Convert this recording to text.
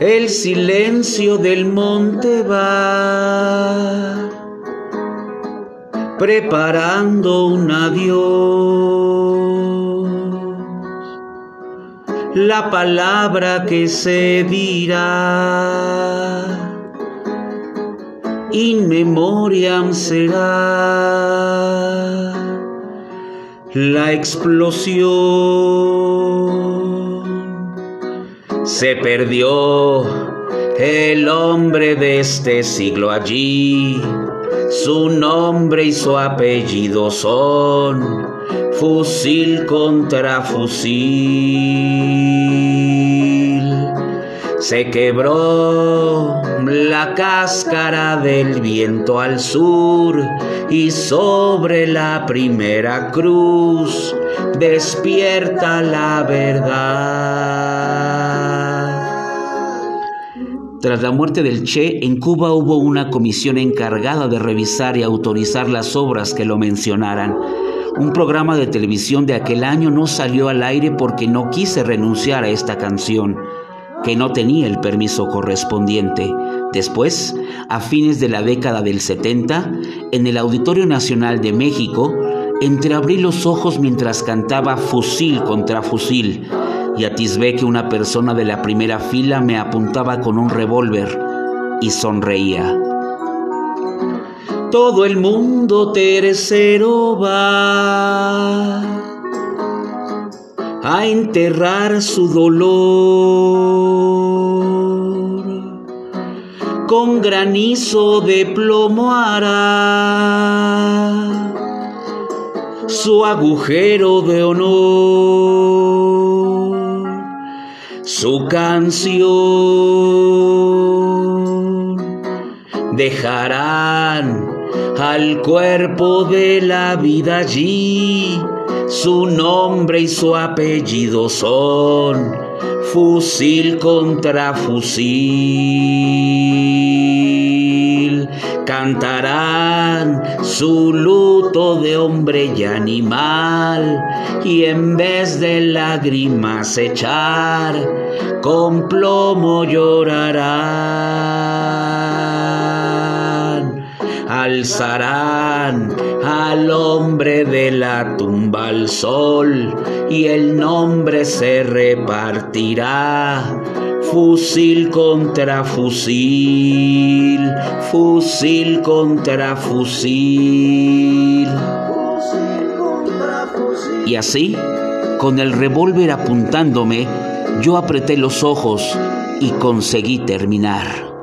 el silencio del monte va preparando un adiós. La palabra que se dirá, in memoriam será la explosión. Se perdió el hombre de este siglo allí. Su nombre y su apellido son fusil contra fusil. Se quebró la cáscara del viento al sur y sobre la primera cruz despierta la verdad. Tras la muerte del Che, en Cuba hubo una comisión encargada de revisar y autorizar las obras que lo mencionaran. Un programa de televisión de aquel año no salió al aire porque no quise renunciar a esta canción, que no tenía el permiso correspondiente. Después, a fines de la década del 70, en el Auditorio Nacional de México, entreabrí los ojos mientras cantaba Fusil contra Fusil y atisbé que una persona de la primera fila me apuntaba con un revólver y sonreía. Todo el mundo tercero va a enterrar su dolor. Con granizo de plomo hará su agujero de honor su canción. Dejarán al cuerpo de la vida allí, su nombre y su apellido son fusil contra fusil. Cantarán su de hombre y animal y en vez de lágrimas echar, con plomo llorarán. Alzarán al hombre de la tumba al sol y el nombre se repartirá fusil contra fusil, fusil contra fusil. Y así, con el revólver apuntándome, yo apreté los ojos y conseguí terminar.